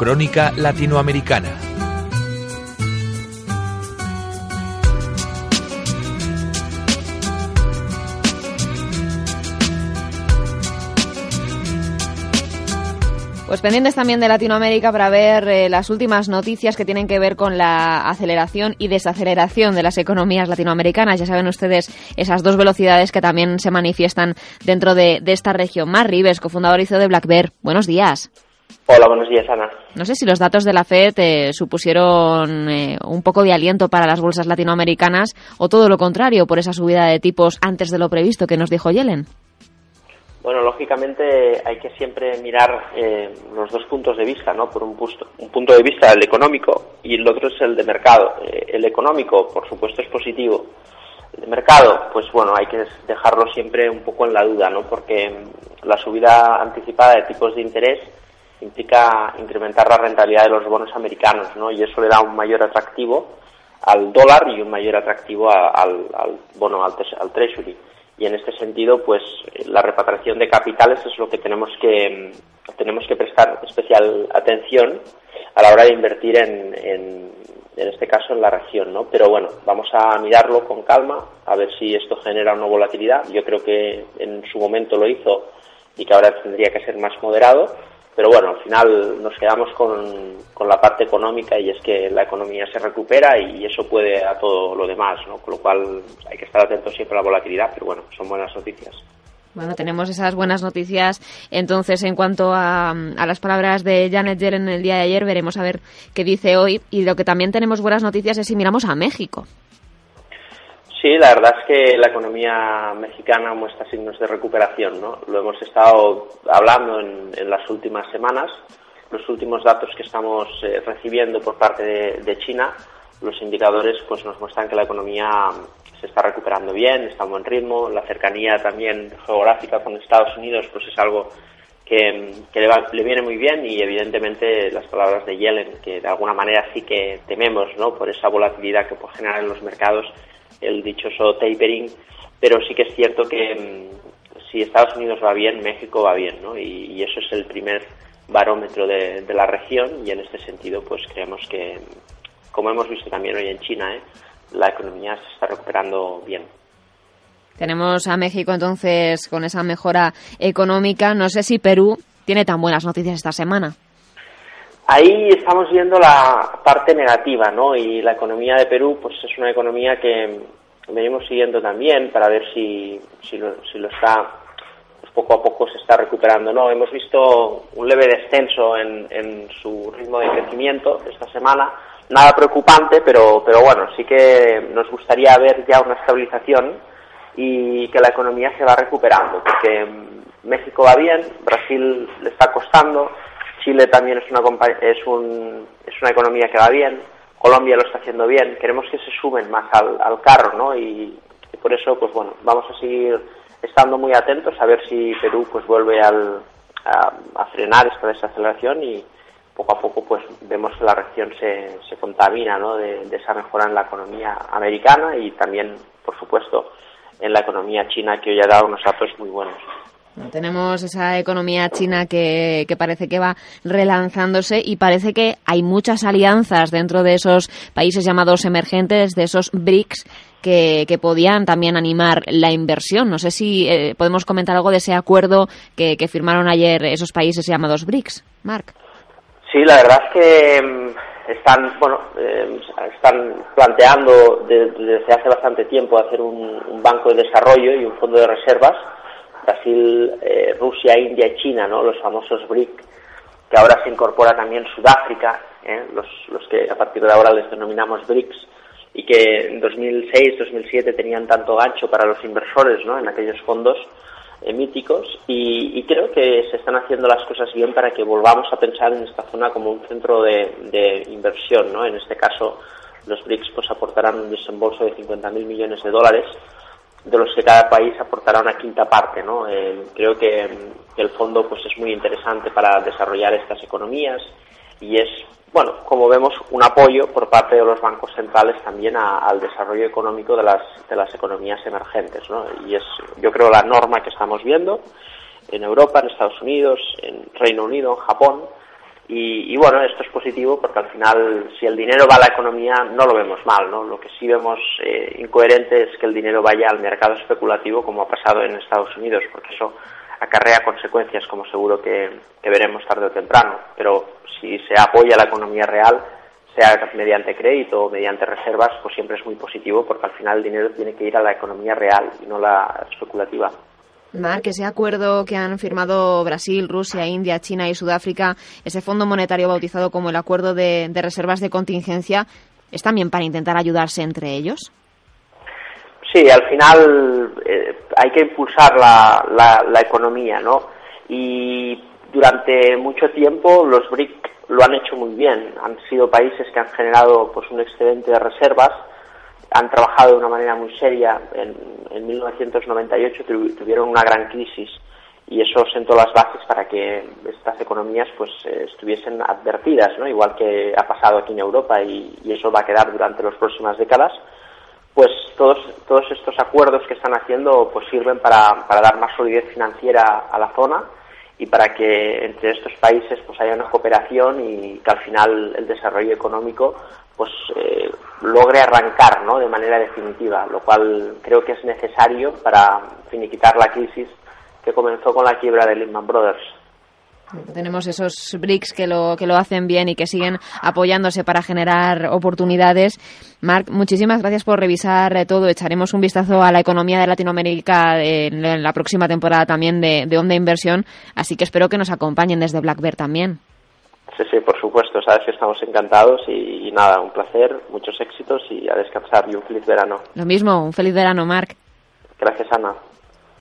Crónica Latinoamericana. Pues pendientes también de Latinoamérica para ver eh, las últimas noticias que tienen que ver con la aceleración y desaceleración de las economías latinoamericanas. Ya saben ustedes esas dos velocidades que también se manifiestan dentro de, esta región. Mar Rives, cofundador y CEO de Black Bear. Buenos días. Hola, buenos días, Ana. No sé si los datos de la FED eh, supusieron eh, un poco de aliento para las bolsas latinoamericanas o todo lo contrario por esa subida de tipos antes de lo previsto que nos dijo Yellen. Bueno, lógicamente hay que siempre mirar eh, los dos puntos de vista, ¿no? Por un, un, punto de vista el económico y el otro es el de mercado. Eh, el económico, por supuesto, es positivo. El de mercado, pues bueno, hay que dejarlo siempre un poco en la duda, ¿no? Porque la subida anticipada de tipos de interés implica incrementar la rentabilidad de los bonos americanos, ¿no? Y eso le da un mayor atractivo al dólar y un mayor atractivo al, bono, al, al treasury. Y en este sentido pues la repatriación de capitales es lo que tenemos que tenemos que prestar especial atención a la hora de invertir en, en este caso en la región no pero bueno vamos a mirarlo con calma a ver si esto genera una volatilidad. Yo creo que en su momento lo hizo y que ahora tendría que ser más moderado pero bueno, al final nos quedamos con, con, la parte económica y es que la economía se recupera y eso puede a todo lo demás, ¿no? Con lo cual hay que estar atentos siempre a la volatilidad, pero bueno, son buenas noticias. Bueno, tenemos esas buenas noticias. Entonces, en cuanto a, a, las palabras de Janet Yellen en el día de ayer, veremos a ver qué dice hoy. Y lo que también tenemos buenas noticias es si miramos a México. Sí, la verdad es que la economía mexicana muestra signos de recuperación, ¿no? Lo hemos estado hablando en, en las últimas semanas. Los últimos datos que estamos eh, recibiendo por parte de, de, China, los indicadores pues nos muestran que la economía se está recuperando bien, está a buen ritmo. La cercanía también geográfica con Estados Unidos pues es algo que, le, va, le, viene muy bien y evidentemente las palabras de Yellen, que de alguna manera sí que tememos, ¿no? Por esa volatilidad que puede generar en los mercados el dichoso tapering, pero sí que es cierto que mm, si Estados Unidos va bien, México va bien, ¿no? Y, y eso es el primer barómetro de, de, la región y en este sentido pues creemos que, como hemos visto también hoy en China, ¿eh? la economía se está recuperando bien. Tenemos a México entonces con esa mejora económica. No sé si Perú tiene tan buenas noticias esta semana. Ahí estamos viendo la parte negativa, ¿no? Y la economía de Perú, pues es una economía que venimos siguiendo también para ver si, si, lo, si lo está, pues poco a poco se está recuperando, ¿no? Hemos visto un leve descenso en, en su ritmo de crecimiento esta semana, nada preocupante, pero, pero bueno, sí que nos gustaría ver ya una estabilización y que la economía se va recuperando, porque México va bien, Brasil le está costando, Chile también es una, es, un, es una economía que va bien, Colombia lo está haciendo bien, queremos que se sumen más al, al carro, ¿no? Y, y, por eso, pues bueno, vamos a seguir estando muy atentos a ver si Perú pues vuelve al, a, a frenar esta desaceleración y poco a poco pues vemos que la región se, se contamina, ¿no? De, de esa mejora en la economía americana y también, por supuesto, en la economía china que hoy ha dado unos datos muy buenos. Tenemos esa economía china que, que, parece que va relanzándose y parece que hay muchas alianzas dentro de esos países llamados emergentes, de esos BRICS, que, que podían también animar la inversión. No sé si eh, podemos comentar algo de ese acuerdo que, que, firmaron ayer esos países llamados BRICS. Marc. Sí, la verdad es que mm, están, bueno, eh, están planteando desde hace bastante tiempo hacer un, un banco de desarrollo y un fondo de reservas Brasil, eh, Rusia, India y China, ¿no? los famosos BRIC, que ahora se incorpora también Sudáfrica, ¿eh? los, los que a partir de ahora les denominamos BRICS, y que en 2006, 2007 tenían tanto gancho para los inversores ¿no? en aquellos fondos eh, míticos, y, creo que se están haciendo las cosas bien para que volvamos a pensar en esta zona como un centro de, de inversión. ¿no? En este caso, los BRICS pues, aportarán un desembolso de 50.000 millones de dólares de los que cada país aportará una quinta parte. ¿no? Eh, creo que, que, el fondo pues, es muy interesante para desarrollar estas economías y es, bueno, como vemos, un apoyo por parte de los bancos centrales también a, al desarrollo económico de las, de las economías emergentes. ¿no? Y es, yo creo, la norma que estamos viendo en Europa, en Estados Unidos, en Reino Unido, en Japón. Y, bueno, esto es positivo porque al final, si el dinero va a la economía, no lo vemos mal, ¿no? Lo que sí vemos eh, incoherente es que el dinero vaya al mercado especulativo, como ha pasado en Estados Unidos, porque eso acarrea consecuencias, como seguro que, veremos tarde o temprano. Pero si se apoya la economía real, sea mediante crédito o mediante reservas, pues siempre es muy positivo, porque al final el dinero tiene que ir a la economía real y no la especulativa. Marc, ese acuerdo que han firmado Brasil, Rusia, India, China y Sudáfrica, ese fondo monetario bautizado como el Acuerdo de, Reservas de Contingencia, ¿es también para intentar ayudarse entre ellos? Sí, al final eh, hay que impulsar la, la, economía, ¿no? Y durante mucho tiempo los BRIC lo han hecho muy bien. Han sido países que han generado pues un excedente de reservas han trabajado de una manera muy seria. En, en 1998 tuvieron una gran crisis y eso sentó las bases para que estas economías pues estuviesen advertidas, ¿no? igual que ha pasado aquí en Europa y, eso va a quedar durante las próximas décadas. Pues todos, todos estos acuerdos que están haciendo pues sirven para, para dar más solidez financiera a la zona y para que entre estos países pues haya una cooperación y que al final el desarrollo económico pues eh, logre arrancar ¿no? de manera definitiva, lo cual creo que es necesario para finiquitar la crisis que comenzó con la quiebra de Lehman Brothers. Tenemos esos BRICS que lo, que lo hacen bien y que siguen apoyándose para generar oportunidades. Marc, muchísimas gracias por revisar todo. Echaremos un vistazo a la economía de Latinoamérica en, la próxima temporada también de, de Onda Inversión, así que espero que nos acompañen desde Black Bear también. Sí, sí, por supuesto, sabes que estamos encantados y, nada, un placer, muchos éxitos y a descansar y un feliz verano. Lo mismo, un feliz verano, Marc. Gracias, Ana.